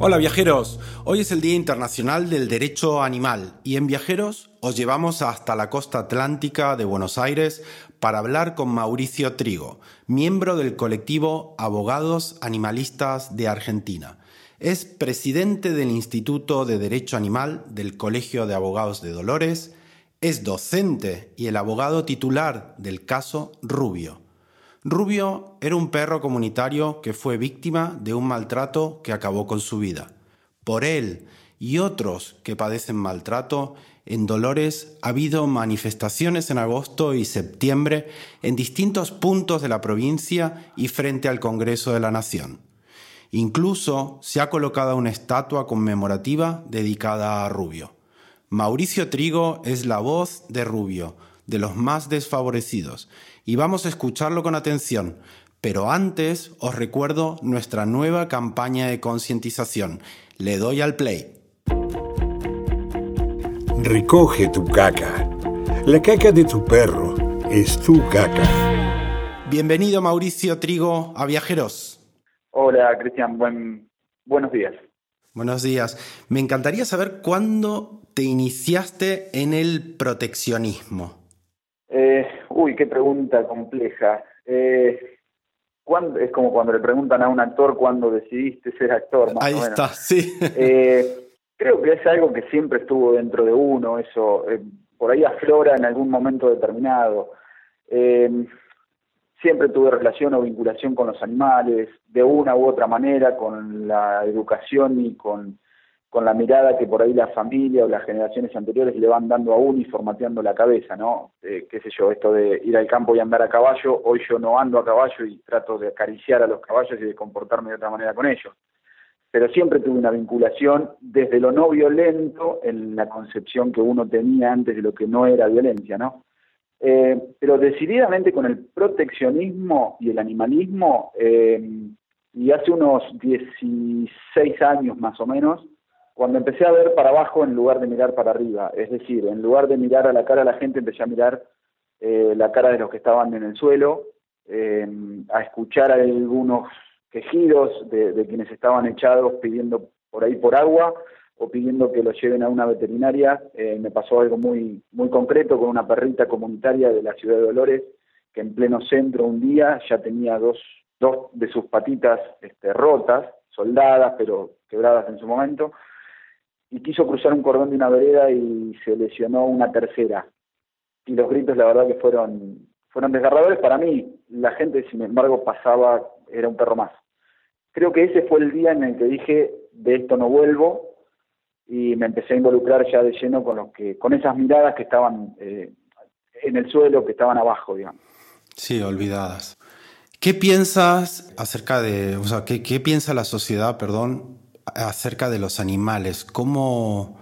Hola viajeros, hoy es el Día Internacional del Derecho Animal y en Viajeros os llevamos hasta la costa atlántica de Buenos Aires para hablar con Mauricio Trigo, miembro del colectivo Abogados Animalistas de Argentina. Es presidente del Instituto de Derecho Animal del Colegio de Abogados de Dolores, es docente y el abogado titular del caso Rubio. Rubio era un perro comunitario que fue víctima de un maltrato que acabó con su vida. Por él y otros que padecen maltrato, en Dolores ha habido manifestaciones en agosto y septiembre en distintos puntos de la provincia y frente al Congreso de la Nación. Incluso se ha colocado una estatua conmemorativa dedicada a Rubio. Mauricio Trigo es la voz de Rubio, de los más desfavorecidos, y vamos a escucharlo con atención. Pero antes os recuerdo nuestra nueva campaña de concientización. Le doy al play. Recoge tu caca. La caca de tu perro es tu caca. Bienvenido Mauricio Trigo a Viajeros. Hola Cristian, Buen, buenos días. Buenos días. Me encantaría saber cuándo te iniciaste en el proteccionismo. Eh, uy, qué pregunta compleja. Eh, es como cuando le preguntan a un actor cuándo decidiste ser actor. Ahí está, sí. Eh, creo que es algo que siempre estuvo dentro de uno, eso por ahí aflora en algún momento determinado. siempre tuve relación o vinculación con los animales, de una u otra manera, con la educación y con con la mirada que por ahí la familia o las generaciones anteriores le van dando a uno y formateando la cabeza, ¿no? Eh, qué sé yo, esto de ir al campo y andar a caballo, hoy yo no ando a caballo y trato de acariciar a los caballos y de comportarme de otra manera con ellos. Pero siempre tuve una vinculación desde lo no violento en la concepción que uno tenía antes de lo que no era violencia, ¿no? Eh, pero decididamente con el proteccionismo y el animalismo, eh, y hace unos 16 años más o menos, cuando empecé a ver para abajo en lugar de mirar para arriba, es decir, en lugar de mirar a la cara de la gente, empecé a mirar eh, la cara de los que estaban en el suelo, eh, a escuchar algunos quejidos de, quienes estaban echados pidiendo por ahí por agua o pidiendo que los lleven a una veterinaria. Eh, me pasó algo muy, muy concreto con una perrita comunitaria de la ciudad de Dolores que en pleno centro un día ya tenía dos, dos de sus patitas este, rotas, soldadas, pero quebradas en su momento, y quiso cruzar un cordón de una vereda y se lesionó una tercera. Y los gritos, la verdad, que fueron, fueron desgarradores para mí. La gente, sin embargo, pasaba, era un perro más. Creo que ese fue el día en el que dije, de esto no vuelvo, y me empecé a involucrar ya de lleno con los que, con esas miradas que estaban eh, en el suelo, que estaban abajo, digamos. Sí, olvidadas. ¿Qué piensas acerca de, o sea, qué, qué piensa la sociedad, perdón, acerca de los animales. ¿Cómo,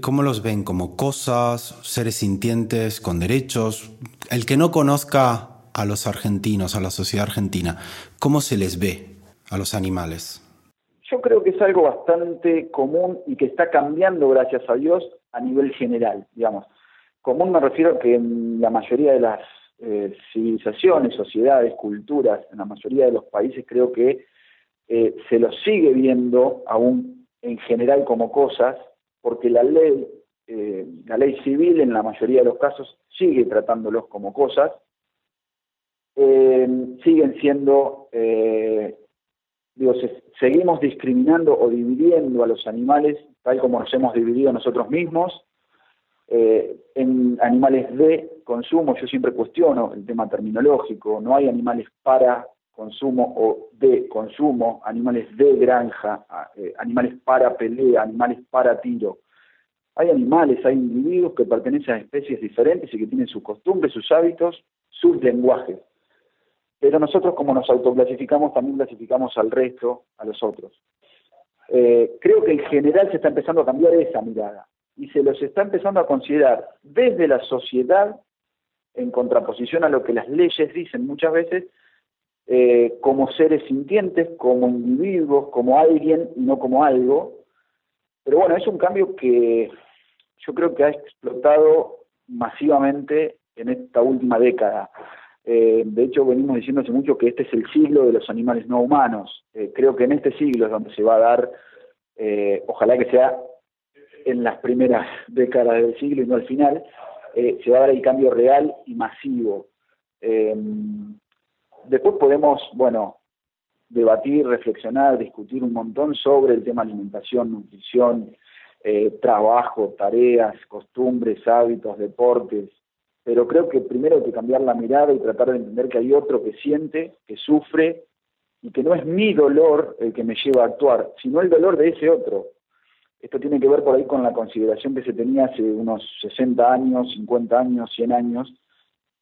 ¿Cómo los ven? ¿Como cosas, seres sintientes, con derechos? El que no conozca a los argentinos, a la sociedad argentina, ¿cómo se les ve a los animales? Yo creo que es algo bastante común y que está cambiando, gracias a Dios, a nivel general, digamos. Común me refiero a que en la mayoría de las eh, civilizaciones, sociedades, culturas, en la mayoría de los países creo que eh, se los sigue viendo aún en general como cosas, porque la ley, eh, la ley civil en la mayoría de los casos sigue tratándolos como cosas, eh, siguen siendo, digo, seguimos discriminando o dividiendo a los animales tal como nos hemos dividido nosotros mismos, en animales de consumo, yo siempre cuestiono el tema terminológico, no hay animales para consumo o de consumo, animales de granja, eh, animales para pelea, animales para tiro. Hay animales, hay individuos que pertenecen a especies diferentes y que tienen sus costumbres, sus hábitos, sus lenguajes. Pero nosotros como nos autoclasificamos, también clasificamos al resto, a los otros. Eh, creo que en general se está empezando a cambiar esa mirada y se los está empezando a considerar desde la sociedad, en contraposición a lo que las leyes dicen muchas veces, eh, como seres sintientes, como individuos, como alguien y no como algo. Pero bueno, es un cambio que yo creo que ha explotado masivamente en esta última década. Eh, de hecho, venimos diciendo hace mucho que este es el siglo de los animales no humanos. Eh, creo que en este siglo es donde se va a dar, ojalá que sea en las primeras décadas del siglo y no al final, se va a dar el cambio real y masivo. Después podemos, bueno, debatir, reflexionar, discutir un montón sobre el tema alimentación, nutrición, trabajo, tareas, costumbres, hábitos, deportes, pero creo que primero hay que cambiar la mirada y tratar de entender que hay otro que siente, que sufre, y que no es mi dolor el que me lleva a actuar, sino el dolor de ese otro. Esto tiene que ver por ahí con la consideración que se tenía hace unos 60 años, 50 años, 100 años,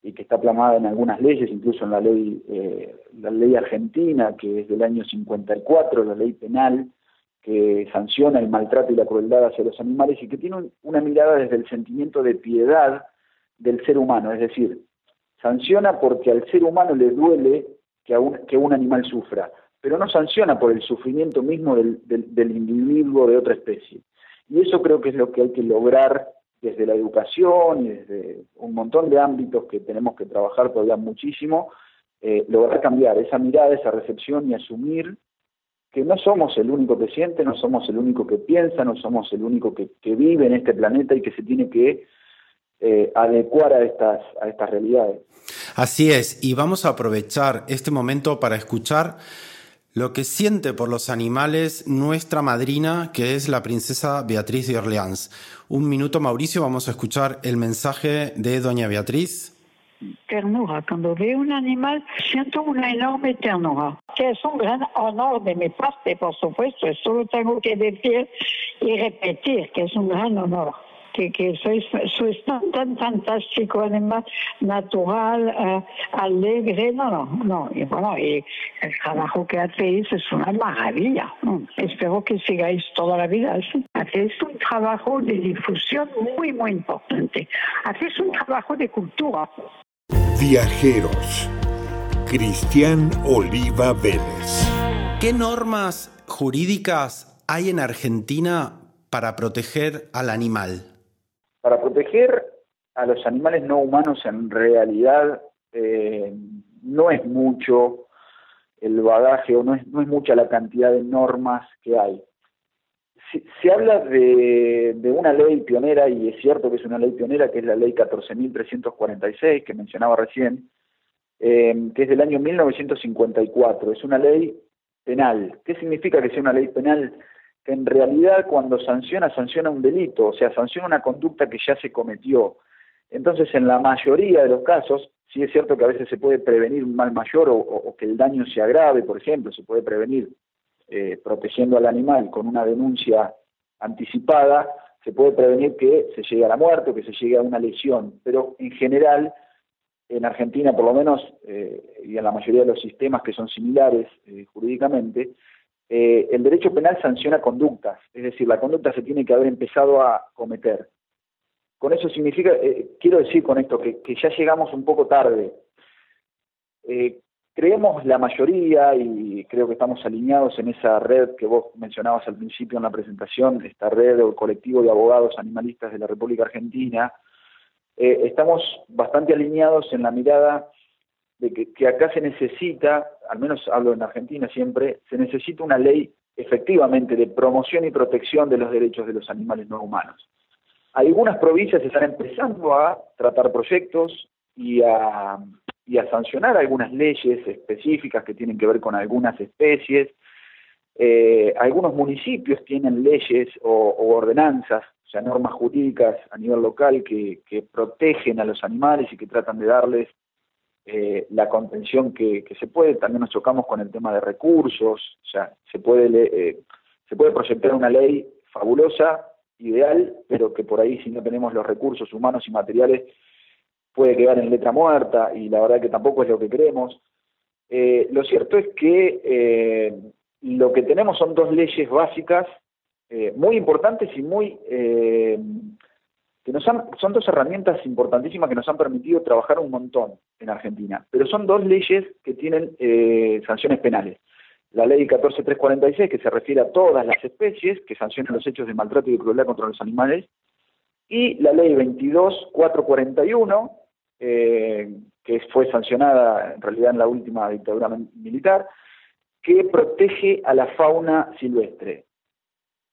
y que está plasmada en algunas leyes, incluso en la ley, eh, la ley argentina, que es del año 54, la ley penal, que sanciona el maltrato y la crueldad hacia los animales y que tiene una mirada desde el sentimiento de piedad del ser humano, es decir, sanciona porque al ser humano le duele que, un, que un animal sufra, pero no sanciona por el sufrimiento mismo del, del, individuo de otra especie. Y eso creo que es lo que hay que lograr desde la educación y desde un montón de ámbitos que tenemos que trabajar todavía muchísimo, eh, lograr cambiar esa mirada, esa recepción y asumir que no somos el único que siente, no somos el único que piensa, no somos el único que, vive en este planeta y que se tiene que eh, adecuar a estas, a estas realidades. Así es, y vamos a aprovechar este momento para escuchar lo que siente por los animales nuestra madrina, que es la princesa Beatriz de Orleans. Un minuto, Mauricio, vamos a escuchar el mensaje de doña Beatriz. Ternura. Cuando veo un animal, siento una enorme ternura, que es un gran honor de mi parte, por supuesto. Solo tengo que decir y repetir que es un gran honor que, que sois, sois tan, tan fantástico, además, natural, uh, alegre, no, no, no. Y bueno, y el trabajo que hacéis es una maravilla. ¿no? Espero que sigáis toda la vida así. Hacéis un trabajo de difusión muy, muy importante. Hacéis un trabajo de cultura. Viajeros. Cristian Oliva Vélez. ¿Qué normas jurídicas hay en Argentina para proteger al animal? Para proteger a los animales no humanos en realidad eh, no es mucho el bagaje o no es, no es mucha la cantidad de normas que hay. Se, habla de, una ley pionera, y es cierto que es una ley pionera, que es la ley 14.346 que mencionaba recién, eh, que es del año 1954. Es una ley penal. ¿Qué significa que sea una ley penal? En realidad cuando sanciona, sanciona un delito, o sea, sanciona una conducta que ya se cometió. Entonces, en la mayoría de los casos, sí es cierto que a veces se puede prevenir un mal mayor o, que el daño se agrave, por ejemplo, se puede prevenir eh, protegiendo al animal con una denuncia anticipada, se puede prevenir que se llegue a la muerte o que se llegue a una lesión, pero en general, en Argentina por lo menos, eh, y en la mayoría de los sistemas que son similares eh, jurídicamente, eh, el derecho penal sanciona conductas, es decir, la conducta se tiene que haber empezado a cometer. Con eso significa, eh, quiero decir con esto, que, ya llegamos un poco tarde. Eh, creemos la mayoría, y creo que estamos alineados en esa red que vos mencionabas al principio en la presentación, esta red o colectivo de abogados animalistas de la República Argentina, estamos bastante alineados en la mirada de que, acá se necesita, al menos hablo en Argentina siempre, se necesita una ley efectivamente de promoción y protección de los derechos de los animales no humanos. Algunas provincias están empezando a tratar proyectos y a, sancionar algunas leyes específicas que tienen que ver con algunas especies. Eh, algunos municipios tienen leyes o, ordenanzas, o sea, normas jurídicas a nivel local que, que protegen a los animales y que tratan de darles eh, la contención que, se puede, también nos chocamos con el tema de recursos, o sea, se puede, eh, se puede proyectar una ley fabulosa, ideal, pero que por ahí si no tenemos los recursos humanos y materiales puede quedar en letra muerta y la verdad que tampoco es lo que queremos. Eh, lo cierto es que lo que tenemos son dos leyes básicas eh, muy importantes y muy eh, que nos son dos herramientas importantísimas que nos han permitido trabajar un montón en Argentina, pero son dos leyes que tienen eh, sanciones penales. La ley 14346, que se refiere a todas las especies, que sanciona los hechos de maltrato y de crueldad contra los animales, y la ley 22441, eh, que fue sancionada en realidad en la última dictadura militar, que protege a la fauna silvestre.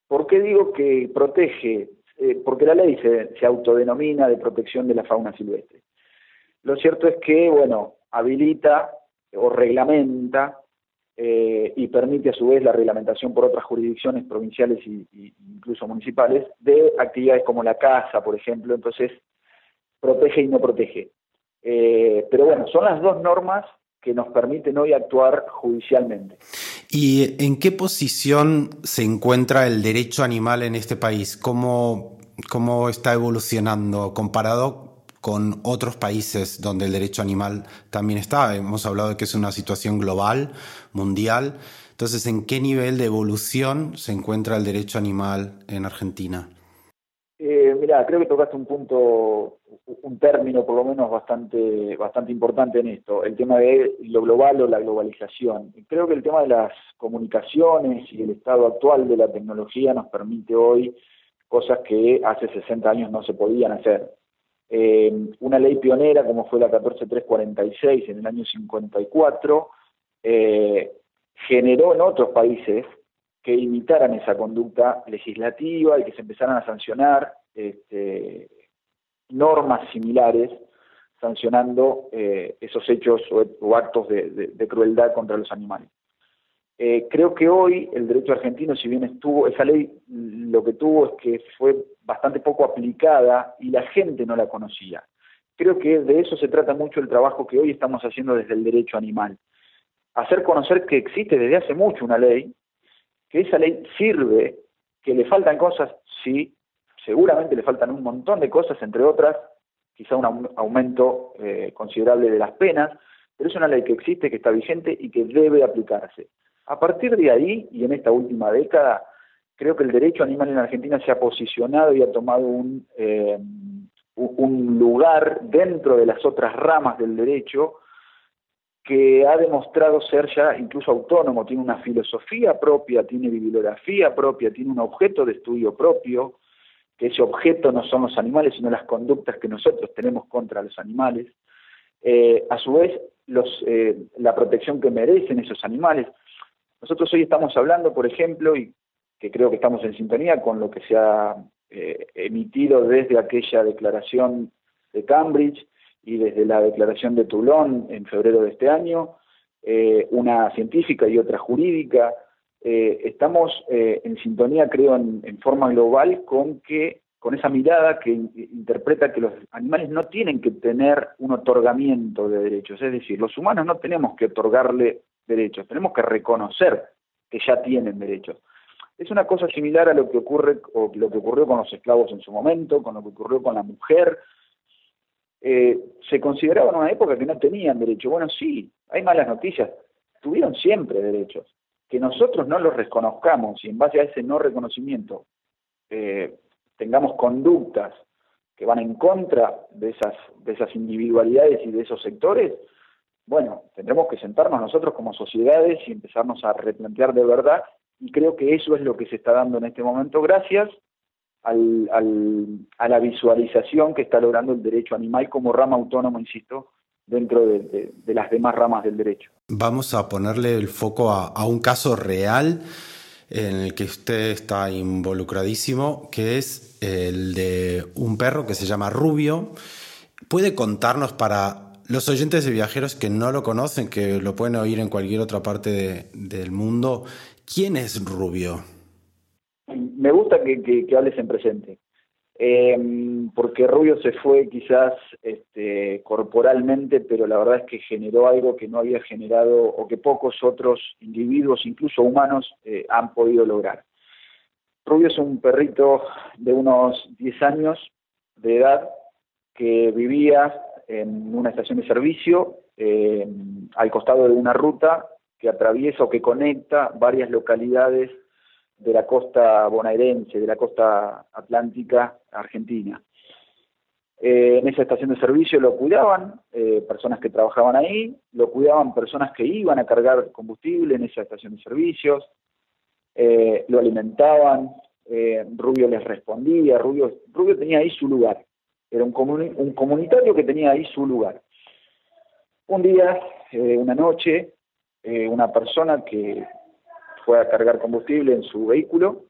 ¿Por qué digo que protege? Eh, porque la ley se, se, autodenomina de protección de la fauna silvestre. Lo cierto es que, bueno, habilita o reglamenta eh, y permite a su vez la reglamentación por otras jurisdicciones provinciales e incluso municipales de actividades como la caza, por ejemplo, entonces protege y no protege. Eh, pero bueno, son las dos normas que nos permiten hoy actuar judicialmente. ¿Y en qué posición se encuentra el derecho animal en este país? ¿Cómo, cómo está evolucionando comparado con otros países donde el derecho animal también está? Hemos hablado de que es una situación global, mundial. Entonces, ¿en qué nivel de evolución se encuentra el derecho animal en Argentina? Mira, creo que tocaste un punto un término por lo menos bastante, bastante importante en esto, el tema de lo global o la globalización. Creo que el tema de las comunicaciones y el estado actual de la tecnología nos permite hoy cosas que hace 60 años no se podían hacer. Eh, una ley pionera como fue la 14346 en el año 54 eh, generó en otros países que imitaran esa conducta legislativa y que se empezaran a sancionar este, normas similares sancionando eh, esos hechos o, actos de, crueldad contra los animales. Eh, creo que hoy el derecho argentino, si bien estuvo, esa ley lo que tuvo es que fue bastante poco aplicada y la gente no la conocía. Creo que de eso se trata mucho el trabajo que hoy estamos haciendo desde el derecho animal. Hacer conocer que existe desde hace mucho una ley, que esa ley sirve, que le faltan cosas, sí, seguramente le faltan un montón de cosas, entre otras, quizá un aumento eh, considerable de las penas, pero es una ley que existe, que está vigente y que debe aplicarse. A partir de ahí, y en esta última década, creo que el derecho animal en Argentina se ha posicionado y ha tomado un, eh, un lugar dentro de las otras ramas del derecho que ha demostrado ser ya incluso autónomo, tiene una filosofía propia, tiene bibliografía propia, tiene un objeto de estudio propio, que ese objeto no son los animales, sino las conductas que nosotros tenemos contra los animales. Eh, a su vez, los, eh, la protección que merecen esos animales. Nosotros hoy estamos hablando, por ejemplo, y que creo que estamos en sintonía con lo que se ha eh, emitido desde aquella declaración de Cambridge y desde la declaración de Toulon en febrero de este año, una científica y otra jurídica, eh, estamos eh, en sintonía, creo, en, forma global con que con esa mirada que interpreta que los animales no tienen que tener un otorgamiento de derechos, es decir, los humanos no tenemos que otorgarle derechos, tenemos que reconocer que ya tienen derechos. Es una cosa similar a lo que ocurre o lo que ocurrió con los esclavos en su momento, con lo que ocurrió con la mujer. Eh, se consideraba en una época que no tenían derecho. Bueno, sí, hay malas noticias. Tuvieron siempre derechos que nosotros no los reconozcamos y en base a ese no reconocimiento eh, tengamos conductas que van en contra de esas, de esas individualidades y de esos sectores, bueno, tendremos que sentarnos nosotros como sociedades y empezarnos a replantear de verdad y creo que eso es lo que se está dando en este momento gracias al, a la visualización que está logrando el derecho animal como rama autónoma, insisto, dentro de, las demás ramas del derecho. Vamos a ponerle el foco a, un caso real en el que usted está involucradísimo, que es el de un perro que se llama Rubio. ¿Puede contarnos para los oyentes de viajeros que no lo conocen, que lo pueden oír en cualquier otra parte del mundo, quién es Rubio? Me gusta que hables en presente eh, porque Rubio se fue quizás este, corporalmente, pero la verdad es que generó algo que no había generado o que pocos otros individuos, incluso humanos, eh, han podido lograr. Rubio es un perrito de unos 10 años de edad que vivía en una estación de servicio eh, al costado de una ruta que atraviesa o que conecta varias localidades de la costa bonaerense, de la costa atlántica argentina. Eh, en esa estación de servicio lo cuidaban eh, personas que trabajaban ahí, lo cuidaban personas que iban a cargar combustible en esa estación de servicios, eh, lo alimentaban, Rubio les respondía, Rubio, Rubio tenía ahí su lugar, era un, un comunitario que tenía ahí su lugar. Un día, una noche, una persona que fue a cargar combustible en su vehículo,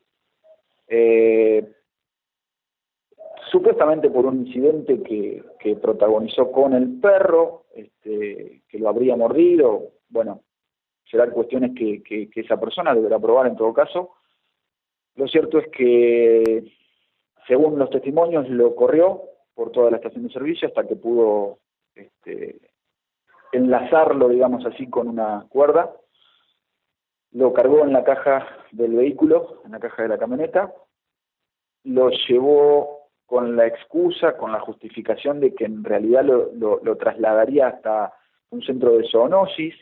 supuestamente por un incidente que, protagonizó con el perro, este, que lo habría mordido, bueno, serán cuestiones que, esa persona deberá probar en todo caso. Lo cierto es que, según los testimonios, lo corrió por toda la estación de servicio hasta que pudo este, enlazarlo, digamos así, con una cuerda. Lo cargó en la caja del vehículo, en la caja de la camioneta, lo llevó con la excusa, con la justificación de que en realidad lo, trasladaría hasta un centro de zoonosis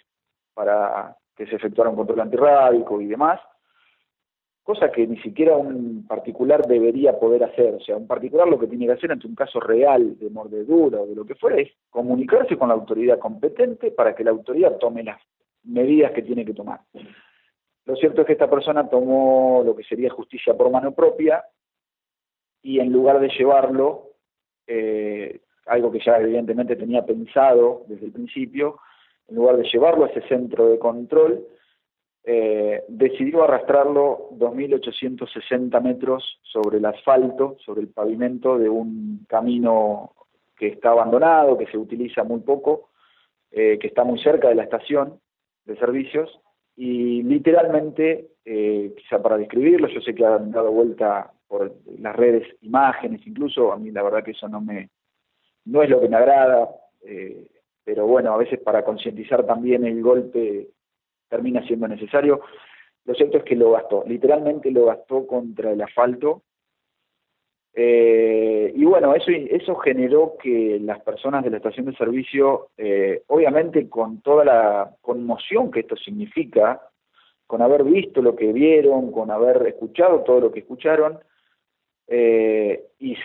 para que se efectuara un control antirrábico y demás, cosa que ni siquiera un particular debería poder hacer. O sea, un particular lo que tiene que hacer ante un caso real de mordedura o de lo que fuera es comunicarse con la autoridad competente para que la autoridad tome las medidas que tiene que tomar. Lo cierto es que esta persona tomó lo que sería justicia por mano propia y en lugar de llevarlo, eh, algo que ya evidentemente tenía pensado desde el principio, en lugar de llevarlo a ese centro de control, eh, decidió arrastrarlo 2.860 metros sobre el asfalto, sobre el pavimento de un camino que está abandonado, que se utiliza muy poco, eh, que está muy cerca de la estación de servicios, y literalmente, quizá para describirlo, yo sé que han dado vuelta por las redes imágenes, incluso a mí la verdad que eso no me no es lo que me agrada, eh, pero bueno, a veces para concientizar también el golpe termina siendo necesario. Lo cierto es que lo gastó, literalmente lo gastó contra el asfalto. Eh, y bueno, eso, eso generó que las personas de la estación de servicio, eh, obviamente con toda la conmoción que esto significa, con haber visto lo que vieron, con haber escuchado todo lo que escucharon, eh, y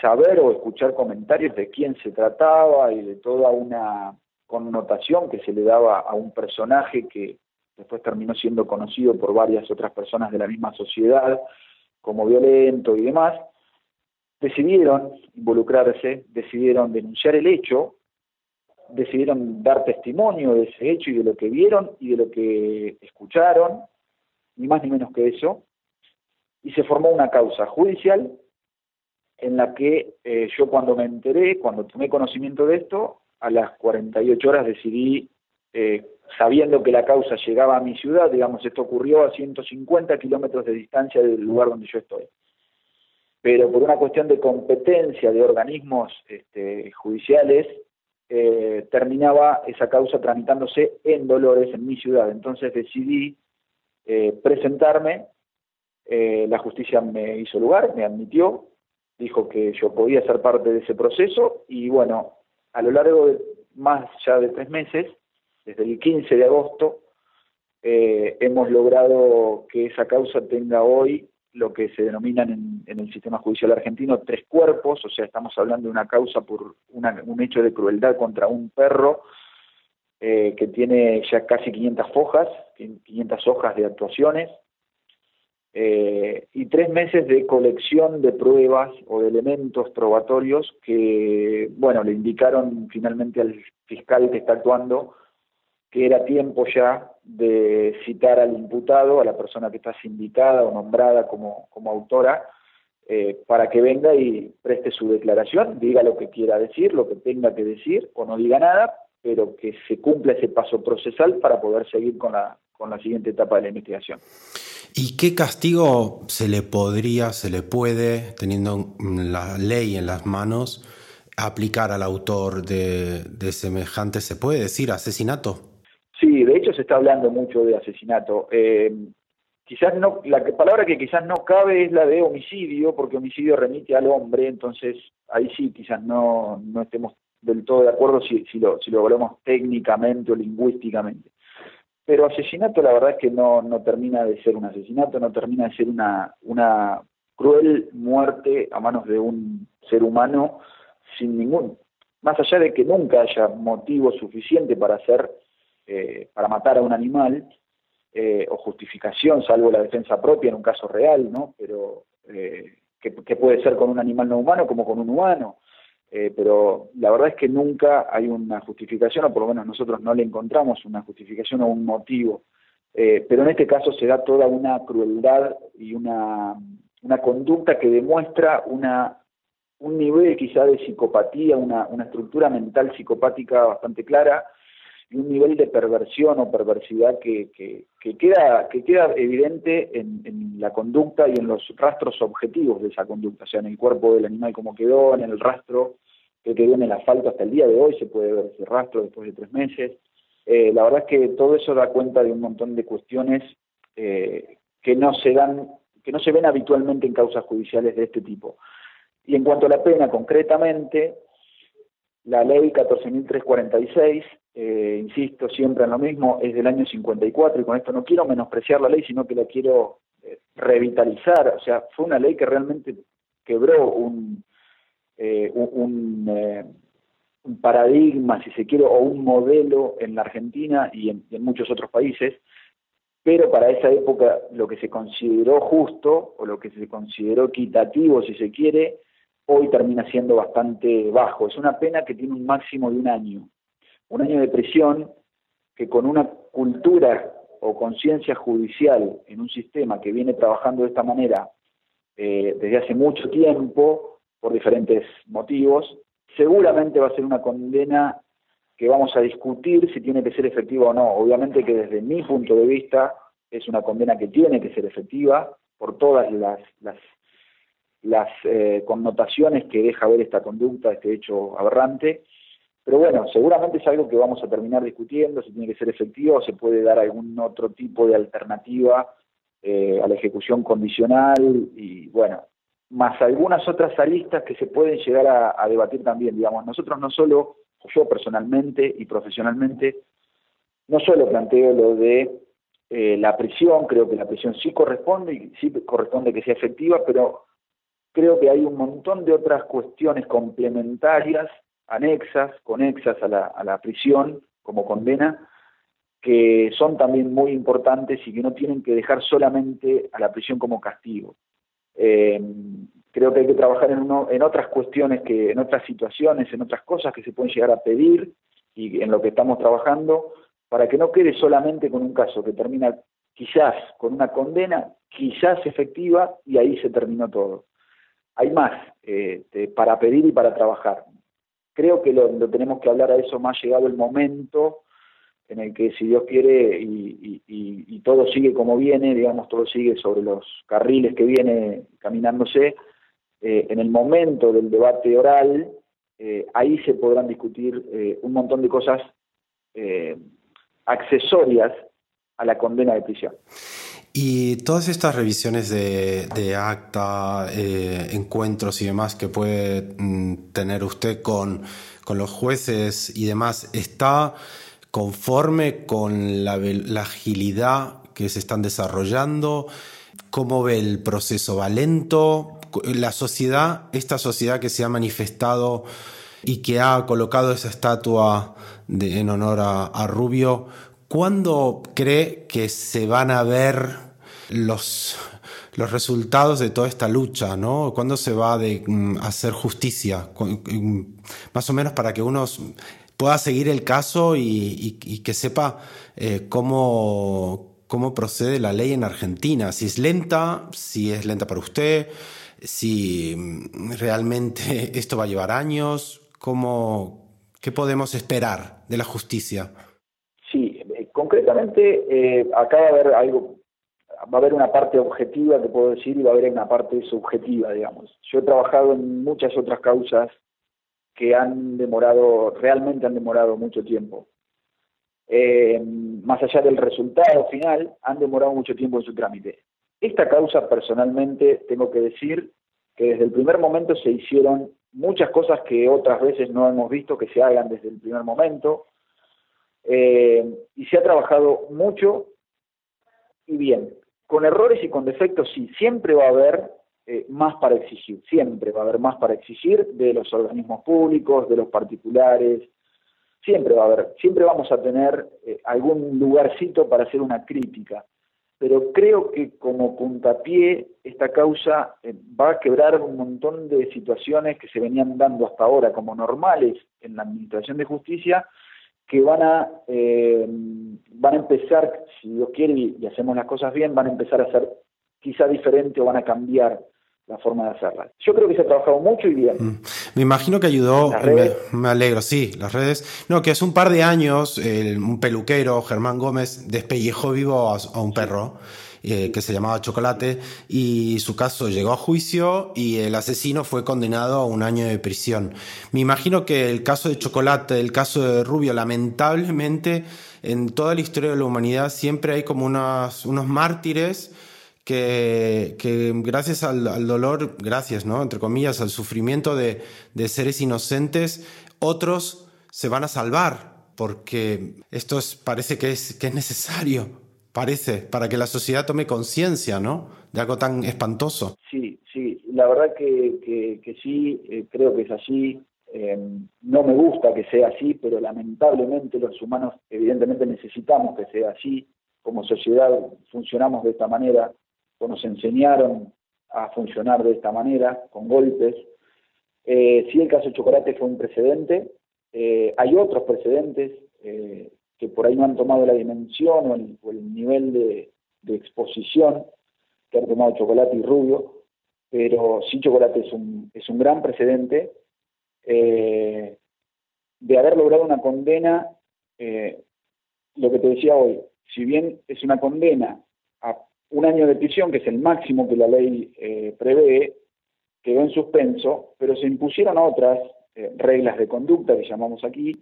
saber o escuchar comentarios de quién se trataba y de toda una connotación que se le daba a un personaje que después terminó siendo conocido por varias otras personas de la misma sociedad como violento y demás, decidieron involucrarse, decidieron denunciar el hecho, decidieron dar testimonio de ese hecho y de lo que vieron y de lo que escucharon, ni más ni menos que eso, y se formó una causa judicial en la que eh, yo cuando me enteré, cuando tomé conocimiento de esto, a las 48 horas decidí, eh, sabiendo que la causa llegaba a mi ciudad, digamos, esto ocurrió a 150 kilómetros de distancia del lugar donde yo estoy. Pero por una cuestión de competencia de organismos este, judiciales, eh, terminaba esa causa tramitándose en Dolores, en mi ciudad. Entonces decidí presentarme eh, la justicia me hizo lugar, me admitió, dijo que yo podía ser parte de ese proceso y bueno, a lo largo de más ya de tres meses, desde el 15 de agosto, eh, hemos logrado que esa causa tenga hoy lo que se denominan en, el sistema judicial argentino tres cuerpos, o sea, estamos hablando de una causa por un hecho de crueldad contra un perro eh, que tiene ya casi 500 hojas, 500 hojas de actuaciones, eh, y tres meses de colección de pruebas o de elementos probatorios que, bueno, le indicaron finalmente al fiscal que está actuando que era tiempo ya de citar al imputado, a la persona que está sindicada o nombrada como, como autora, eh, para que venga y preste su declaración, diga lo que quiera decir, lo que tenga que decir, o no diga nada, pero que se cumpla ese paso procesal para poder seguir con la, con la siguiente etapa de la investigación. ¿Y qué castigo se le podría, se le puede, teniendo la ley en las manos, aplicar al autor de, semejante, se puede decir, asesinato? Sí, de hecho se está hablando mucho de asesinato. Eh, quizás no, la palabra que quizás no cabe es la de homicidio, porque homicidio remite al hombre, entonces ahí sí quizás no, no estemos del todo de acuerdo si, si, lo, si lo técnicamente o lingüísticamente. pero asesinato la verdad es que no, no termina de ser un asesinato, no termina de ser una, una cruel muerte a manos de un ser humano sin ningún, más allá de que nunca haya motivo suficiente para hacer, eh, para matar a un animal, eh, o justificación, salvo la defensa propia en un caso real, ¿no? Pero eh, que, puede ser con un animal no humano como con un humano. pero la verdad es que nunca hay una justificación, o por lo menos nosotros no le encontramos una justificación o un motivo. pero en este caso se da toda una crueldad y una, una conducta que demuestra una un nivel quizá de psicopatía, una, una estructura mental psicopática bastante clara y un nivel de perversión o perversidad que, que, queda, que queda evidente en, en, la conducta y en los rastros objetivos de esa conducta, o sea, en el cuerpo del animal como quedó, en el rastro que quedó en el asfalto hasta el día de hoy, se puede ver ese rastro después de tres meses. Eh, la verdad es que todo eso da cuenta de un montón de cuestiones eh, que no se dan, que no se ven habitualmente en causas judiciales de este tipo. Y en cuanto a la pena, concretamente, la ley 14.346, eh, insisto siempre en lo mismo, es del año 54 y con esto no quiero menospreciar la ley, sino que la quiero eh, revitalizar. O sea, fue una ley que realmente quebró un, eh, un, paradigma, si se quiere, o un modelo en la Argentina y en, muchos otros países, pero para esa época lo que se consideró justo o lo que se consideró equitativo, si se quiere, hoy termina siendo bastante bajo. Es una pena que tiene un máximo de un año. Un año de prisión que con una cultura o conciencia judicial en un sistema que viene trabajando de esta manera eh, desde hace mucho tiempo, por diferentes motivos, seguramente va a ser una condena que vamos a discutir si tiene que ser efectiva o no. Obviamente que desde mi punto de vista es una condena que tiene que ser efectiva por todas las, las eh, connotaciones que deja ver esta conducta, este hecho aberrante. Pero bueno, seguramente es algo que vamos a terminar discutiendo, si tiene que ser efectivo o se puede dar algún otro tipo de alternativa eh, a la ejecución condicional y bueno, más algunas otras aristas que se pueden llegar a, debatir también, digamos, nosotros no solo, yo personalmente y profesionalmente, no solo planteo lo de eh, la prisión, creo que la prisión sí corresponde y sí corresponde que sea efectiva, pero creo que hay un montón de otras cuestiones complementarias, anexas, conexas a la, a la prisión como condena, que son también muy importantes y que no tienen que dejar solamente a la prisión como castigo. Eh, creo que hay que trabajar en, uno, en otras cuestiones, que, en otras situaciones, en otras cosas que se pueden llegar a pedir y en lo que estamos trabajando, para que no quede solamente con un caso que termina quizás con una condena, quizás efectiva, y ahí se terminó todo hay más eh, para pedir y para trabajar. Creo que lo, tenemos que hablar a eso más llegado el momento en el que, si Dios quiere, y, todo sigue como viene, digamos, todo sigue sobre los carriles que viene caminándose, eh, en el momento del debate oral, eh, ahí se podrán discutir un montón de cosas accesorias a la condena de prisión. Y todas estas revisiones de, acta, eh, encuentros y demás que puede mm, tener usted con, los jueces y demás, ¿está conforme con la, agilidad que se están desarrollando? ¿Cómo ve el proceso? ¿Va lento? La sociedad, esta sociedad que se ha manifestado y que ha colocado esa estatua en honor a, a Rubio, ¿cuándo cree que se van a ver los, los resultados de toda esta lucha, ¿no? ¿Cuándo se va a mm, hacer justicia? Mm, más o menos para que uno pueda seguir el caso y, que sepa eh, cómo, cómo procede la ley en Argentina. Si es lenta, si es lenta para usted, si mm, realmente esto va a llevar años, cómo, ¿qué podemos esperar de la justicia? Sí, eh, concretamente eh, acaba de haber algo va a haber una parte objetiva, te puedo decir, y va a haber una parte subjetiva, digamos. Yo he trabajado en muchas otras causas que han demorado, realmente han demorado mucho tiempo. Eh, más allá del resultado final, han demorado mucho tiempo en su trámite. Esta causa, personalmente, tengo que decir que desde el primer momento se hicieron muchas cosas que otras veces no hemos visto que se hagan desde el primer momento. Eh, y se ha trabajado mucho y bien. Con errores y con defectos, sí, siempre va a haber eh, más para exigir, siempre va a haber más para exigir de los organismos públicos, de los particulares, siempre va a haber, siempre vamos a tener eh, algún lugarcito para hacer una crítica. Pero creo que como puntapié esta causa eh, va a quebrar un montón de situaciones que se venían dando hasta ahora como normales en la administración de justicia que van a eh, van a empezar si Dios quiere y, hacemos las cosas bien van a empezar a ser quizá diferente o van a cambiar la forma de hacerla. Yo creo que se ha trabajado mucho y bien. Mm. Me imagino que ayudó, me, alegro, sí, las redes. No, que hace un par de años un peluquero, Germán Gómez, despellejó vivo a, un perro. Eh, que se llamaba Chocolate y su caso llegó a juicio y el asesino fue condenado a un año de prisión. Me imagino que el caso de Chocolate, el caso de Rubio, lamentablemente en toda la historia de la humanidad siempre hay como unos, unos mártires que, gracias al, dolor, gracias, ¿no? Entre comillas, al sufrimiento de, seres inocentes, otros se van a salvar, porque esto parece que es, que es necesario, parece, para que la sociedad tome conciencia, ¿no? De algo tan espantoso. Sí, sí, la verdad que, que, sí, eh, creo que es así. Em, no me gusta que sea así, pero lamentablemente los humanos evidentemente necesitamos que sea así. Como sociedad funcionamos de esta manera nos enseñaron a funcionar de esta manera, con golpes. Eh, sí, el caso de Chocolate fue un precedente. Eh, hay otros precedentes eh, que por ahí no han tomado la dimensión o el, nivel de, exposición que han tomado Chocolate y Rubio, pero sí Chocolate es un, es un gran precedente de haber logrado una condena, lo que te decía hoy, si bien es una condena a un año de prisión, que es el máximo que la ley eh, prevé, quedó en suspenso, pero se impusieron otras eh, reglas de conducta que llamamos aquí,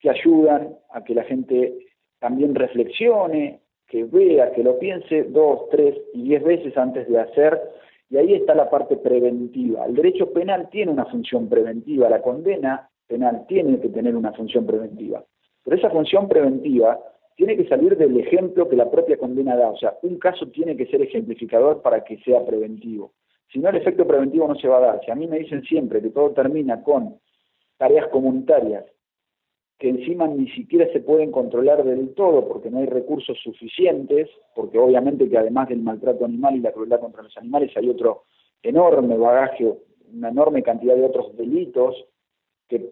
que ayudan a que la gente también reflexione, que vea, que lo piense dos, tres y diez veces antes de hacer, y ahí está la parte preventiva. El derecho penal tiene una función preventiva, la condena penal tiene que tener una función preventiva, pero esa función preventiva tiene que salir del ejemplo que la propia condena da. O sea, un caso tiene que ser ejemplificador para que sea preventivo. Si no, el efecto preventivo no se va a dar. Si a mí me dicen siempre que todo termina con tareas comunitarias que encima ni siquiera se pueden controlar del todo porque no hay recursos suficientes, porque obviamente que además del maltrato animal y la crueldad contra los animales hay otro enorme bagaje, una enorme cantidad de otros delitos que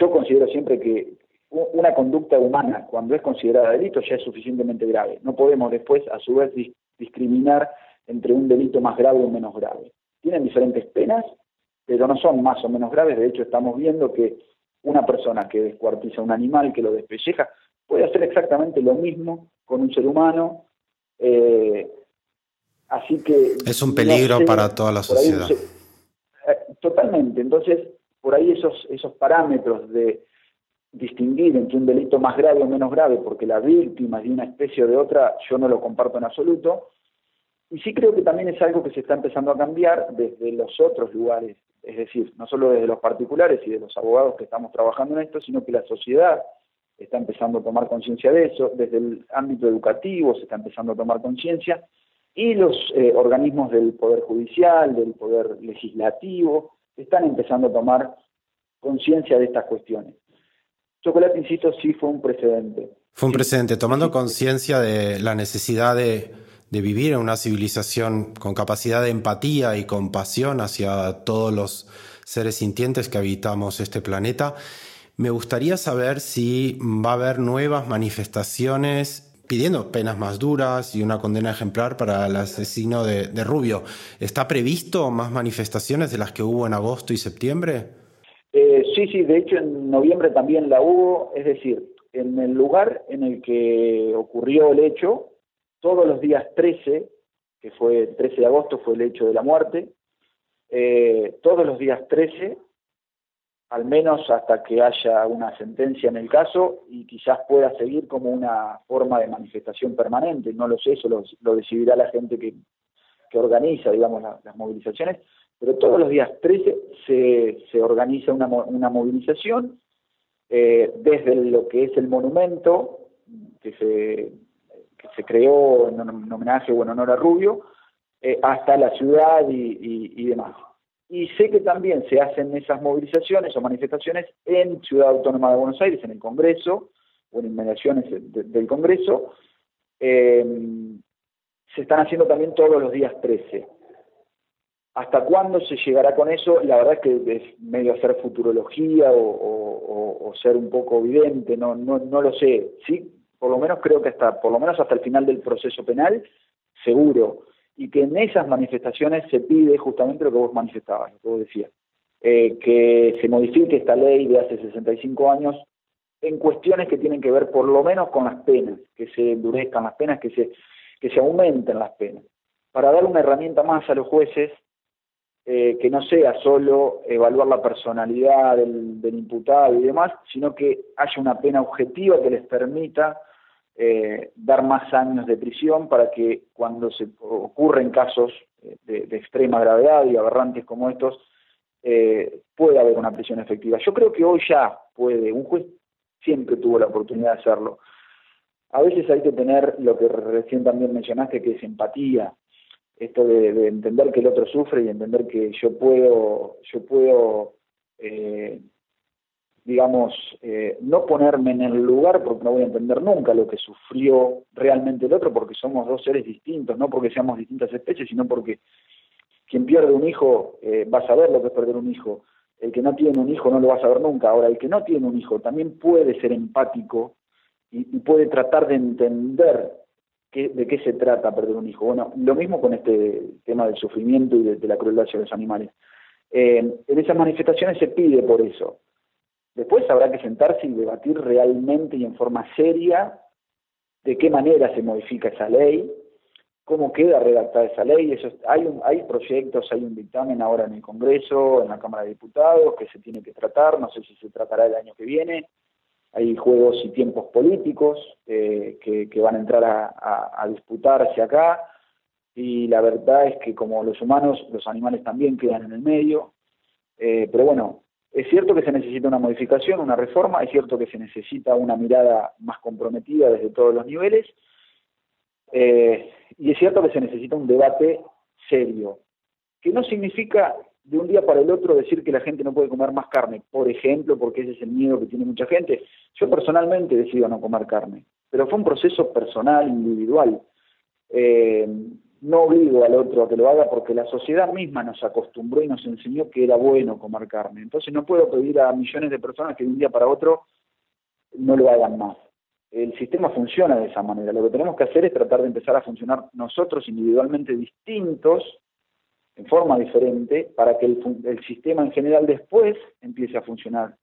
yo considero siempre que una conducta humana, cuando es considerada delito, ya es suficientemente grave. No podemos después, a su vez, discriminar entre un delito más grave o menos grave. Tienen diferentes penas, pero no son más o menos graves. De hecho, estamos viendo que una persona que descuartiza un animal, que lo despelleja, puede hacer exactamente lo mismo con un ser humano. Eh, así que... Es un peligro para toda la sociedad. Eh, totalmente. Entonces, por ahí esos, esos parámetros de distinguir entre un delito más grave o menos grave, porque la víctima es de una especie o de otra, yo no lo comparto en absoluto. Y sí creo que también es algo que se está empezando a cambiar desde los otros lugares, es decir, no solo desde los particulares y de los abogados que estamos trabajando en esto, sino que la sociedad está empezando a tomar conciencia de eso, desde el ámbito educativo se está empezando a tomar conciencia, y los eh, organismos del Poder Judicial, del Poder Legislativo, están empezando a tomar conciencia de estas cuestiones. Chocolate, insisto, sí fue un precedente. Fue un precedente, tomando conciencia de la necesidad de, vivir en una civilización con capacidad de empatía y compasión hacia todos los seres sintientes que habitamos este planeta. Me gustaría saber si va a haber nuevas manifestaciones pidiendo penas más duras y una condena ejemplar para el asesino de Rubio. ¿Está previsto más manifestaciones de las que hubo en agosto y septiembre? Eh, sí, sí, de hecho en noviembre también la hubo, es decir, en el lugar en el que ocurrió el hecho, todos los días 13, que fue el 13 de agosto, fue el hecho de la muerte, eh, todos los días 13, al menos hasta que haya una sentencia en el caso y quizás pueda seguir como una forma de manifestación permanente, no lo sé, eso lo, decidirá la gente que, organiza, digamos, las movilizaciones, pero todos los días 13 se, se organiza una, una movilización eh, desde lo que es el monumento que se, que se creó en, homenaje o en honor a Rubio, eh, hasta la ciudad y, demás. Y sé que también se hacen esas movilizaciones o manifestaciones en Ciudad Autónoma de Buenos Aires, en el Congreso, o en inmediaciones del Congreso. Eh, se están haciendo también todos los días 13. ¿Hasta cuándo se llegará con eso? La verdad es que es medio hacer futurología o, ser un poco evidente, no, no, no lo sé. Sí, por lo menos creo que hasta, por lo menos hasta el final del proceso penal, seguro. Y que en esas manifestaciones se pide justamente lo que vos manifestabas, lo que vos decías, eh, que se modifique esta ley de hace 65 años en cuestiones que tienen que ver por lo menos con las penas, que se endurezcan las penas, que se, que se aumenten las penas, para dar una herramienta más a los jueces eh, que no sea solo evaluar la personalidad del, imputado y demás, sino que haya una pena objetiva que les permita eh, dar más años de prisión para que cuando se ocurren casos eh, de, extrema gravedad y aberrantes como estos, pueda haber una prisión efectiva. Yo creo que hoy ya puede, un juez siempre tuvo la oportunidad de hacerlo. A veces hay que tener lo que recién también mencionaste, que es empatía, esto de, entender que el otro sufre y entender que yo puedo, yo puedo, eh, digamos, eh, no ponerme en el lugar porque no voy a entender nunca lo que sufrió realmente el otro porque somos dos seres distintos, no porque seamos distintas especies, sino porque quien pierde un hijo eh, va a saber lo que es perder un hijo. El que no tiene un hijo no lo va a saber nunca. Ahora, el que no tiene un hijo también puede ser empático y puede tratar de entender de qué se trata perder un hijo. Bueno, lo mismo con este tema del sufrimiento y de, la crueldad hacia los animales. Eh, en esas manifestaciones se pide por eso. Después habrá que sentarse y debatir realmente y en forma seria de qué manera se modifica esa ley, cómo queda redactada esa ley. Hay, hay proyectos, hay un dictamen ahora en el Congreso, en la Cámara de Diputados, que se tiene que tratar, no sé si se tratará el año que viene. Hay juegos y tiempos políticos eh, que, van a entrar a, disputarse acá. Y la verdad es que como los humanos, los animales también quedan en el medio, eh, pero bueno, es cierto que se necesita una modificación, una reforma, es cierto que se necesita una mirada más comprometida desde todos los niveles, eh, y es cierto que se necesita un debate serio, que no significa de un día para el otro decir que la gente no puede comer más carne, por ejemplo, porque ese es el miedo que tiene mucha gente. Yo personalmente decido no comer carne, pero fue un proceso personal, individual. Eh, no obligo al otro a que lo haga porque la sociedad misma nos acostumbró y nos enseñó que era bueno comer carne. Entonces no puedo pedir a millones de personas que de un día para otro no lo hagan más. El sistema funciona de esa manera. Lo que tenemos que hacer es tratar de empezar a funcionar nosotros individualmente distintos en forma diferente para que el, sistema en general después empiece a funcionar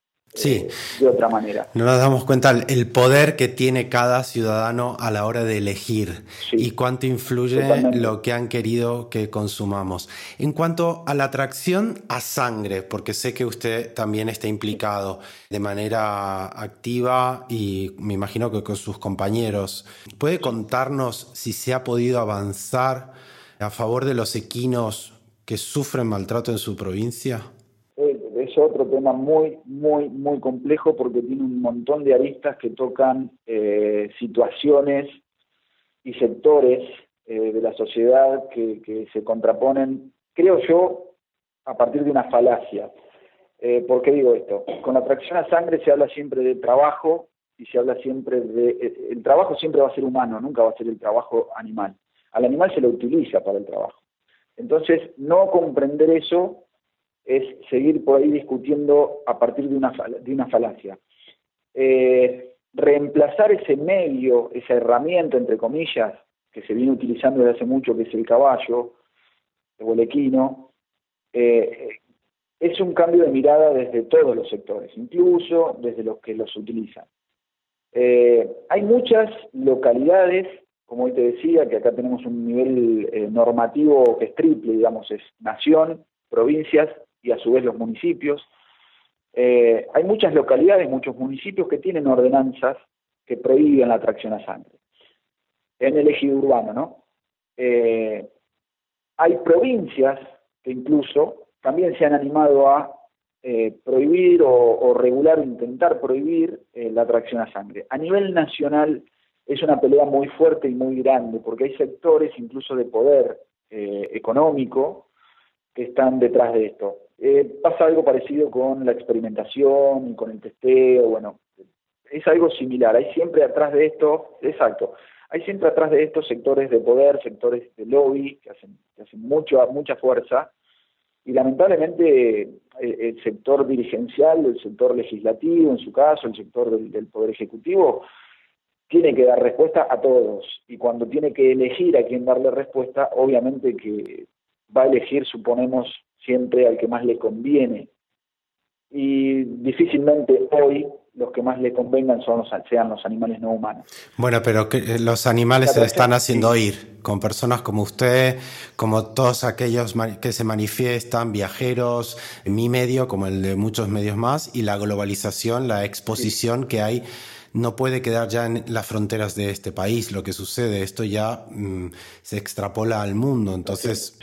eh, de otra manera. No nos damos cuenta el poder que tiene cada ciudadano a la hora de elegir y cuánto influye lo que han querido que consumamos. En cuanto a la atracción a sangre, porque sé que usted también está implicado de manera activa y me imagino que con sus compañeros, ¿puede contarnos si se ha podido avanzar a favor de los equinos que sufren maltrato en su provincia? Eh, es otro tema muy, muy, muy complejo porque tiene un montón de aristas que tocan eh, situaciones y sectores eh, de la sociedad que, se contraponen, creo yo, a partir de una falacia. ¿Por qué digo esto? Con la atracción a sangre se habla siempre de trabajo y se habla siempre de... El trabajo siempre va a ser humano, nunca va a ser el trabajo animal. Al animal se lo utiliza para el trabajo. Entonces, no comprender eso es seguir por ahí discutiendo a partir de una, de una falacia. Eh, reemplazar ese medio, esa herramienta, entre comillas, que se viene utilizando desde hace mucho, que es el caballo, el bolequino, eh, es un cambio de mirada desde todos los sectores, incluso desde los que los utilizan. Eh, hay muchas localidades como hoy te decía, que acá tenemos un nivel eh, normativo que es triple, digamos, es nación, provincias y a su vez los municipios. Eh, hay muchas localidades, muchos municipios que tienen ordenanzas que prohíben la tracción a sangre en el ejido urbano, ¿no? Eh, hay provincias que incluso también se han animado a eh, prohibir o, regular o intentar prohibir la tracción a sangre. A nivel nacional es una pelea muy fuerte y muy grande, porque hay sectores incluso de poder económico que están detrás de esto. Pasa algo parecido con la experimentación y con el testeo, bueno, es algo similar. Hay siempre atrás de esto, exacto, hay siempre atrás de estos sectores de poder, sectores de lobby que hacen, que hacen mucho, mucha fuerza y lamentablemente eh, el sector dirigencial, el sector legislativo, en su caso, el sector del, Poder Ejecutivo, tiene que dar respuesta a todos. Y cuando tiene que elegir a quién darle respuesta, obviamente que va a elegir, suponemos, siempre al que más le conviene. Y difícilmente hoy los que más le convengan son los, sean los animales no humanos. Bueno, pero que eh, los animales se están haciendo oír con personas como usted, como todos aquellos que se manifiestan, viajeros, mi medio, como el de muchos medios más, y la globalización, la exposición que hay no puede quedar ya en las fronteras de este país lo que sucede. Esto ya mm, se extrapola al mundo, entonces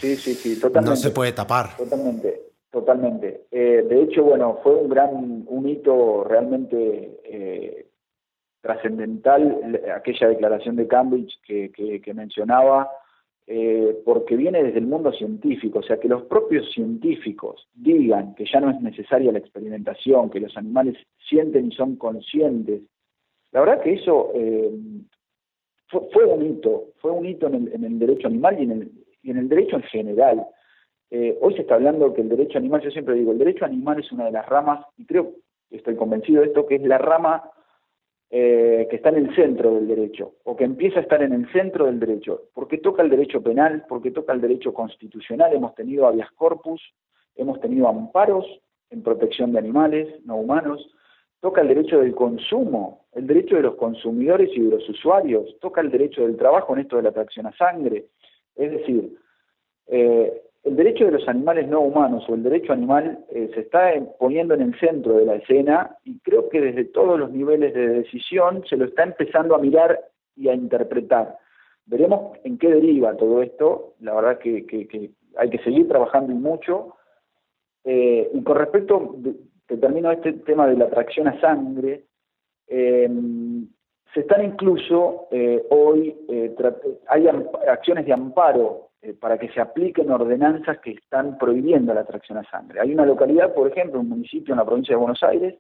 no se puede tapar. Totalmente. Totalmente. Eh, de hecho, bueno, fue un gran, un hito realmente eh, trascendental aquella declaración de Cambridge que, que, mencionaba, eh, porque viene desde el mundo científico, o sea, que los propios científicos digan que ya no es necesaria la experimentación, que los animales sienten y son conscientes. La verdad que eso fue, un hito, fue un hito en el, en el derecho animal y en el, y en el derecho en general. Eh, hoy se está hablando que el derecho animal, yo siempre digo, el derecho animal es una de las ramas, y creo, estoy convencido de esto, que es la rama eh, que está en el centro del derecho, o que empieza a estar en el centro del derecho, porque toca el derecho penal, porque toca el derecho constitucional, hemos tenido habeas corpus, hemos tenido amparos en protección de animales no humanos, toca el derecho del consumo, el derecho de los consumidores y de los usuarios, toca el derecho del trabajo en esto de la tracción a sangre, es decir, eh, el derecho de los animales no humanos o el derecho animal eh, se está poniendo en el centro de la escena y creo que desde todos los niveles de decisión se lo está empezando a mirar y a interpretar. Veremos en qué deriva todo esto, la verdad que, hay que seguir trabajando y mucho. Eh, y con respecto, te termino este tema de la tracción a sangre, em, se están incluso eh, hoy, hay acciones de amparo eh, para que se apliquen ordenanzas que están prohibiendo la tracción a sangre. Hay una localidad, por ejemplo, un municipio en la provincia de Buenos Aires,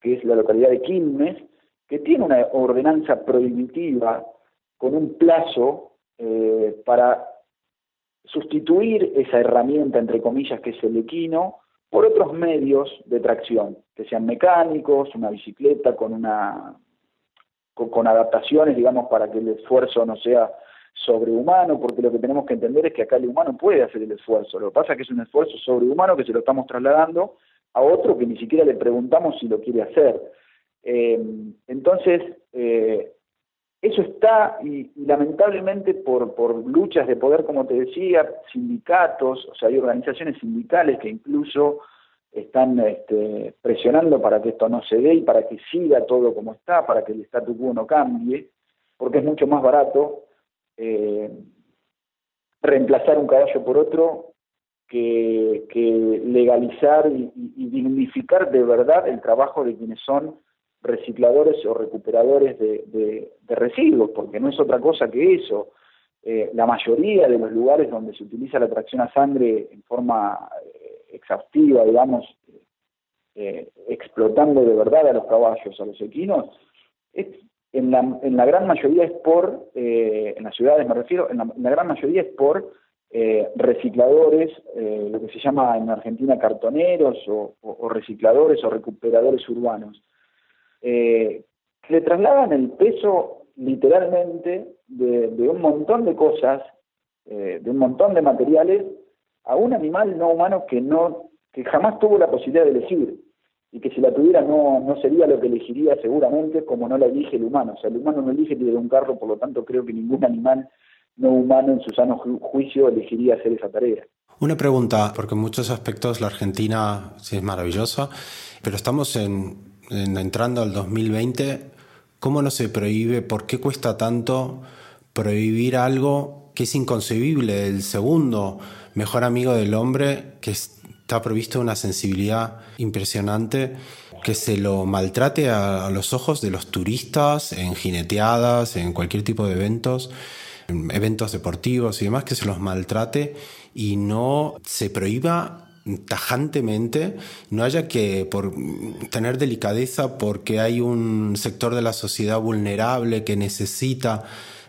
que es la localidad de Quilmes, que tiene una ordenanza prohibitiva con un plazo eh, para sustituir esa herramienta, entre comillas, que es el equino, por otros medios de tracción, que sean mecánicos, una bicicleta con una con adaptaciones, digamos, para que el esfuerzo no sea sobrehumano, porque lo que tenemos que entender es que acá el humano puede hacer el esfuerzo. Lo que pasa es que es un esfuerzo sobrehumano que se lo estamos trasladando a otro que ni siquiera le preguntamos si lo quiere hacer. Eh, entonces, eh, eso está, y, lamentablemente por, luchas de poder, como te decía, sindicatos, o sea, hay organizaciones sindicales que incluso están este, presionando para que esto no se dé y para que siga todo como está, para que el statu quo no cambie, porque es mucho más barato eh, reemplazar un caballo por otro que, legalizar y, dignificar de verdad el trabajo de quienes son recicladores o recuperadores de, residuos, porque no es otra cosa que eso. Eh, la mayoría de los lugares donde se utiliza la tracción a sangre en forma eh, exhaustiva, digamos, explotando de verdad a los caballos, a los equinos, es en la, en la gran mayoría es por, eh, en las ciudades me refiero, en la, gran mayoría es por eh, recicladores, eh, lo que se llama en Argentina cartoneros o, recicladores o recuperadores urbanos, que le trasladan el peso literalmente de, un montón de cosas, de un montón de materiales, a un animal no humano que no que jamás tuvo la posibilidad de elegir y que si la tuviera no, no sería lo que elegiría seguramente como no la elige el humano. O sea, el humano no elige tirar un carro, por lo tanto creo que ningún animal no humano en su sano juicio elegiría hacer esa tarea. Una pregunta, porque en muchos aspectos la Argentina sí es maravillosa, pero estamos en, entrando al 2020, ¿cómo no se prohíbe? ¿Por qué cuesta tanto prohibir algo que es inconcebible? El segundo mejor amigo del hombre, que es está provisto una sensibilidad impresionante que se lo maltrate a, los ojos de los turistas en jineteadas, en cualquier tipo de eventos, eventos deportivos y demás, que se los maltrate y no se prohíba tajantemente, no haya que por tener delicadeza porque hay un sector de la sociedad vulnerable que necesita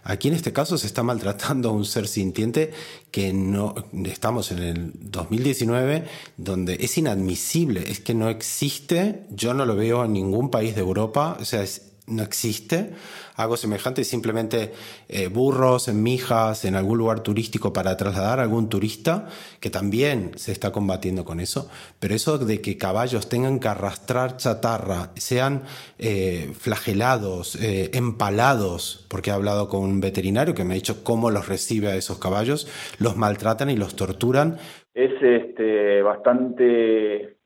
Aquí en este caso se está maltratando a un ser sintiente que no estamos en el 2019 donde es inadmisible, es que no existe, yo no lo veo en ningún país de Europa, o sea, es no existe algo semejante, simplemente eh, burros en mijas en algún lugar turístico para trasladar a algún turista, que también se está combatiendo con eso, pero eso de que caballos tengan que arrastrar chatarra, sean eh, flagelados, eh, empalados, porque he hablado con un veterinario que me ha dicho cómo los recibe a esos caballos, los maltratan y los torturan. Es este, bastante,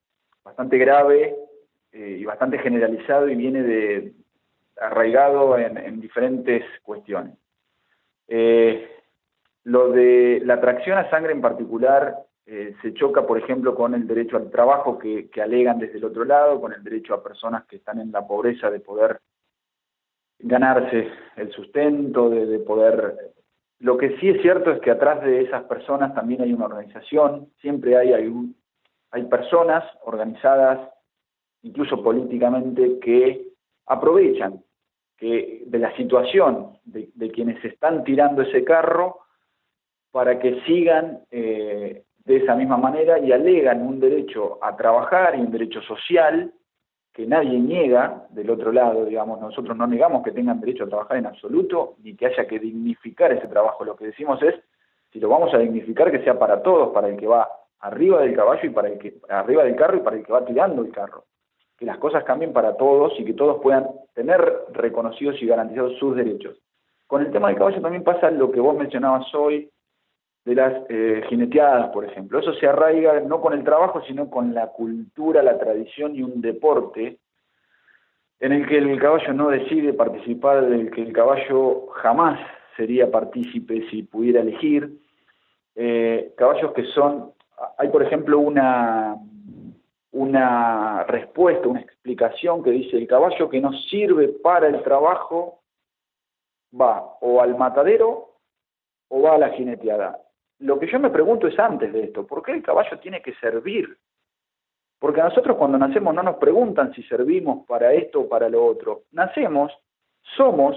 bastante grave y bastante generalizado y viene de, arraigado en, diferentes cuestiones. Eh, lo de la tracción a sangre en particular eh, se choca, por ejemplo, con el derecho al trabajo que, alegan desde el otro lado, con el derecho a personas que están en la pobreza de poder ganarse el sustento, de, poder... Lo que sí es cierto es que atrás de esas personas también hay una organización, siempre hay, hay, hay personas organizadas, incluso políticamente, que aprovechan que, de la situación de, quienes están tirando ese carro para que sigan eh, de esa misma manera y alegan un derecho a trabajar y un derecho social que nadie niega del otro lado, digamos, nosotros no negamos que tengan derecho a trabajar en absoluto, ni que haya que dignificar ese trabajo, lo que decimos es, si lo vamos a dignificar, que sea para todos, para el que va arriba del caballo y para el que, arriba del carro y para el que va tirando el carro que las cosas cambien para todos y que todos puedan tener reconocidos y garantizados sus derechos. Con el tema del caballo también pasa lo que vos mencionabas hoy de las eh, jineteadas, por ejemplo. Eso se arraiga no con el trabajo, sino con la cultura, la tradición y un deporte en el que el caballo no decide participar, del que el caballo jamás sería partícipe si pudiera elegir. Eh, caballos que son, hay por ejemplo una una respuesta, una explicación que dice el caballo que no sirve para el trabajo va o al matadero o va a la jineteada. Lo que yo me pregunto es antes de esto, ¿por qué el caballo tiene que servir? Porque nosotros cuando nacemos no nos preguntan si servimos para esto o para lo otro. Nacemos, somos,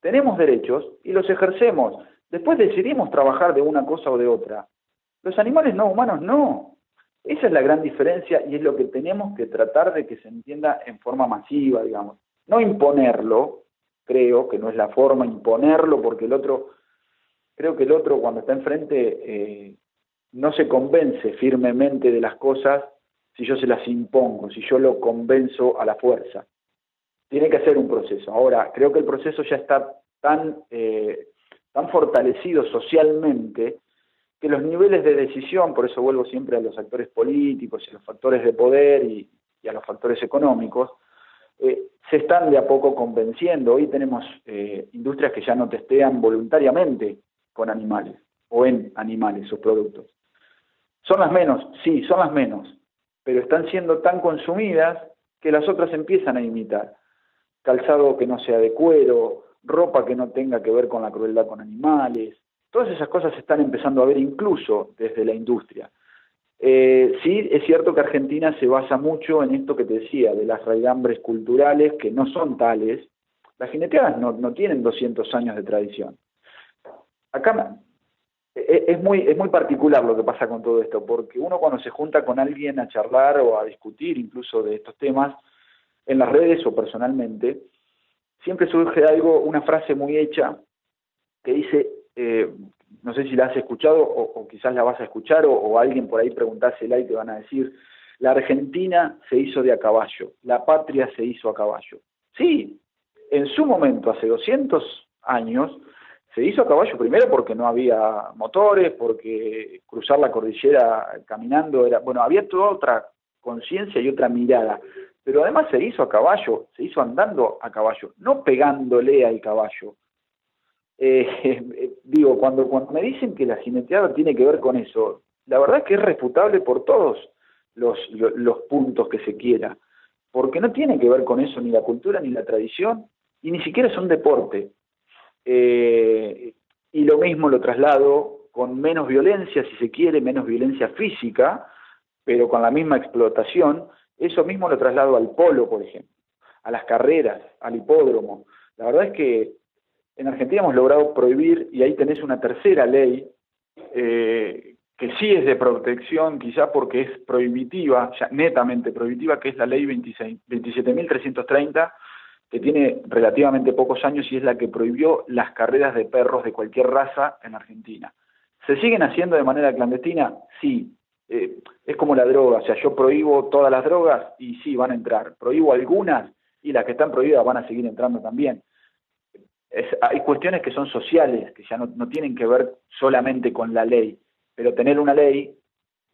tenemos derechos y los ejercemos. Después decidimos trabajar de una cosa o de otra. Los animales no humanos no. Esa es la gran diferencia y es lo que tenemos que tratar de que se entienda en forma masiva, digamos. No imponerlo, creo que no es la forma imponerlo, porque el otro, creo que el otro cuando está enfrente eh, no se convence firmemente de las cosas si yo se las impongo, si yo lo convenzo a la fuerza. Tiene que ser un proceso. Ahora, creo que el proceso ya está tan, eh, tan fortalecido socialmente que los niveles de decisión, por eso vuelvo siempre a los actores políticos y a los factores de poder y, a los factores económicos, eh, se están de a poco convenciendo. Hoy tenemos eh, industrias que ya no testean voluntariamente con animales o en animales sus productos. Son las menos, sí, son las menos, pero están siendo tan consumidas que las otras empiezan a imitar. Calzado que no sea de cuero, ropa que no tenga que ver con la crueldad con animales, Todas esas cosas se están empezando a ver incluso desde la industria. Eh, sí, es cierto que Argentina se basa mucho en esto que te decía, de las raigambres culturales que no son tales. Las jineteadas no, no tienen 200 años de tradición. Acá e, e, es muy, es muy particular lo que pasa con todo esto, porque uno cuando se junta con alguien a charlar o a discutir incluso de estos temas, en las redes o personalmente, siempre surge algo, una frase muy hecha que dice, eh, no sé si la has escuchado o, quizás la vas a escuchar o, alguien por ahí preguntársela y te van a decir, la Argentina se hizo de a caballo, la patria se hizo a caballo. Sí, en su momento, hace 200 años, se hizo a caballo primero porque no había motores, porque cruzar la cordillera caminando era, bueno, había toda otra conciencia y otra mirada, pero además se hizo a caballo, se hizo andando a caballo, no pegándole al caballo, eh, digo, cuando, cuando me dicen que la jineteada tiene que ver con eso, la verdad es que es refutable por todos los, los puntos que se quiera, porque no tiene que ver con eso ni la cultura ni la tradición, y ni siquiera es un deporte. Eh, y lo mismo lo traslado con menos violencia, si se quiere, menos violencia física, pero con la misma explotación, eso mismo lo traslado al polo, por ejemplo, a las carreras, al hipódromo. La verdad es que en Argentina hemos logrado prohibir, y ahí tenés una tercera ley, eh, que sí es de protección, quizá porque es prohibitiva, ya netamente prohibitiva, que es la ley 27.330, que tiene relativamente pocos años y es la que prohibió las carreras de perros de cualquier raza en Argentina. ¿Se siguen haciendo de manera clandestina? Sí. Eh, es como la droga, o sea, yo prohíbo todas las drogas y sí, van a entrar. Prohíbo algunas y las que están prohibidas van a seguir entrando también hay cuestiones que son sociales, que ya no, tienen que ver solamente con la ley, pero tener una ley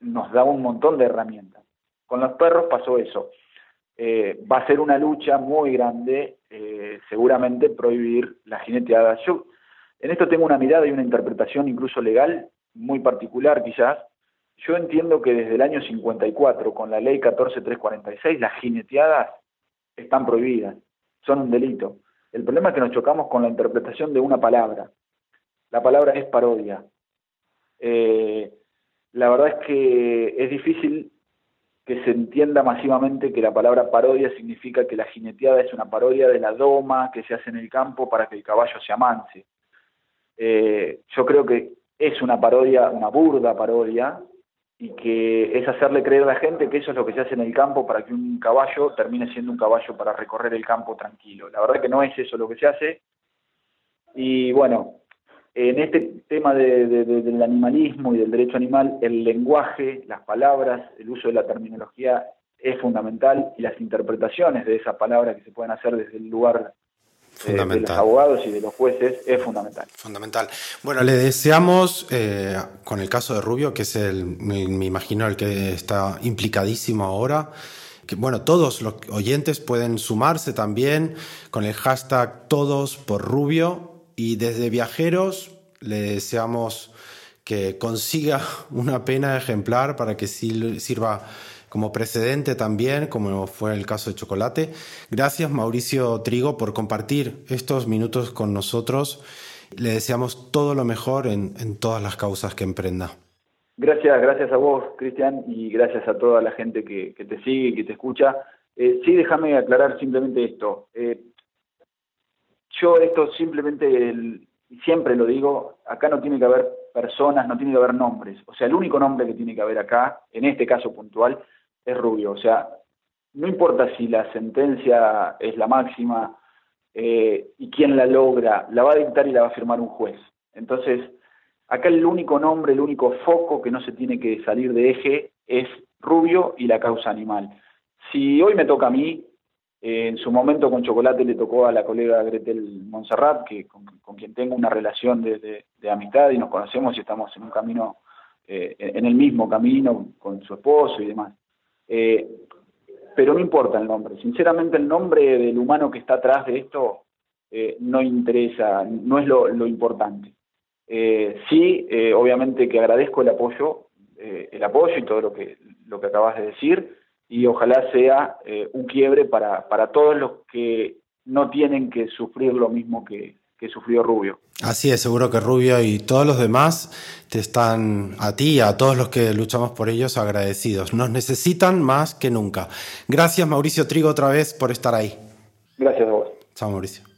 nos da un montón de herramientas. Con los perros pasó eso. Eh, va a ser una lucha muy grande, eh, seguramente prohibir la jineteada. Yo en esto tengo una mirada y una interpretación incluso legal muy particular quizás. Yo entiendo que desde el año 54, con la ley 14346, las jineteadas están prohibidas, son un delito. El problema es que nos chocamos con la interpretación de una palabra. La palabra es parodia. Eh, la verdad es que es difícil que se entienda masivamente que la palabra parodia significa que la jineteada es una parodia de la doma que se hace en el campo para que el caballo se amance. Eh, yo creo que es una parodia, una burda parodia, y que es hacerle creer a la gente que eso es lo que se hace en el campo para que un caballo termine siendo un caballo para recorrer el campo tranquilo. La verdad que no es eso lo que se hace. Y bueno, en este tema del animalismo y del derecho animal, el lenguaje, las palabras, el uso de la terminología es fundamental y las interpretaciones de esas palabras que se pueden hacer desde el lugar Fundamental. de los abogados y de los jueces es fundamental. Fundamental. Bueno, le deseamos, eh, con el caso de Rubio, que es el, me, imagino, el que está implicadísimo ahora, que bueno, todos los oyentes pueden sumarse también con el hashtag todos por Rubio y desde viajeros le deseamos que consiga una pena ejemplar para que sirva como precedente también, como fue el caso de Chocolate. Gracias Mauricio Trigo por compartir estos minutos con nosotros. Le deseamos todo lo mejor en, todas las causas que emprenda. Gracias, gracias a vos, Cristian, y gracias a toda la gente que, te sigue y que te escucha. Eh, sí, déjame aclarar simplemente esto. Eh, yo esto simplemente, siempre lo digo, acá no tiene que haber personas, no tiene que haber nombres. O sea, el único nombre que tiene que haber acá, en este caso puntual, es rubio. O sea, no importa si la sentencia es la máxima eh, y quién la logra, la va a dictar y la va a firmar un juez. Entonces, acá el único nombre, el único foco que no se tiene que salir de eje es rubio y la causa animal. Si hoy me toca a mí, en su momento con Chocolate le tocó a la colega Gretel Monserrat, que con, quien tengo una relación de, amistad y nos conocemos y estamos en un camino, eh, en el mismo camino con su esposo y demás. Eh, pero no importa el nombre. Sinceramente, el nombre del humano que está atrás de esto eh, no interesa, no es lo, importante. Eh, sí, obviamente que agradezco el apoyo, el apoyo y todo lo que, lo que acabas de decir, y ojalá sea un quiebre para, para todos los que no tienen que sufrir lo mismo que, que sufrió Rubio. Así es, seguro que Rubio y todos los demás te están a ti y a todos los que luchamos por ellos agradecidos. Nos necesitan más que nunca. Gracias Mauricio Trigo otra vez por estar ahí. Gracias a vos. Chao Mauricio.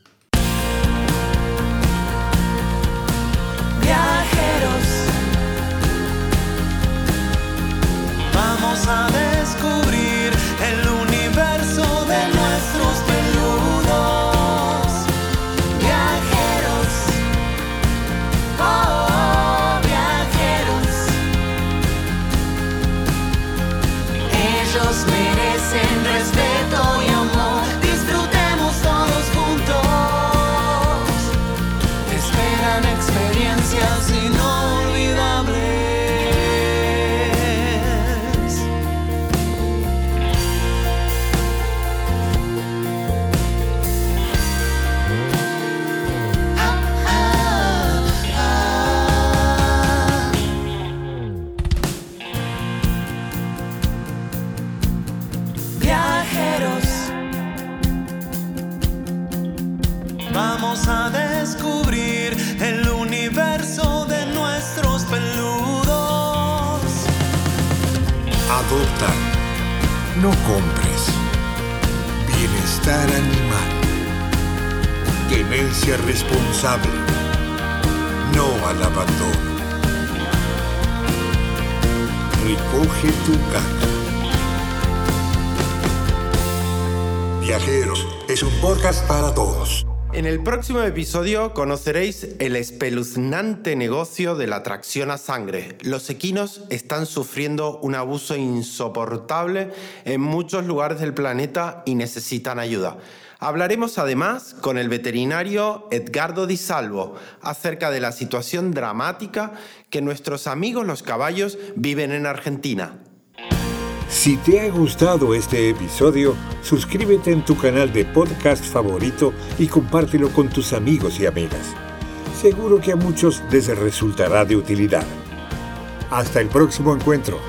En el próximo episodio conoceréis el espeluznante negocio de la tracción a sangre. Los equinos están sufriendo un abuso insoportable en muchos lugares del planeta y necesitan ayuda. Hablaremos además con el veterinario Edgardo Di Salvo acerca de la situación dramática que nuestros amigos los caballos viven en Argentina. Si te ha gustado este episodio, suscríbete en tu canal de podcast favorito y compártelo con tus amigos y amigas. Seguro que a muchos les resultará de utilidad. Hasta el próximo encuentro.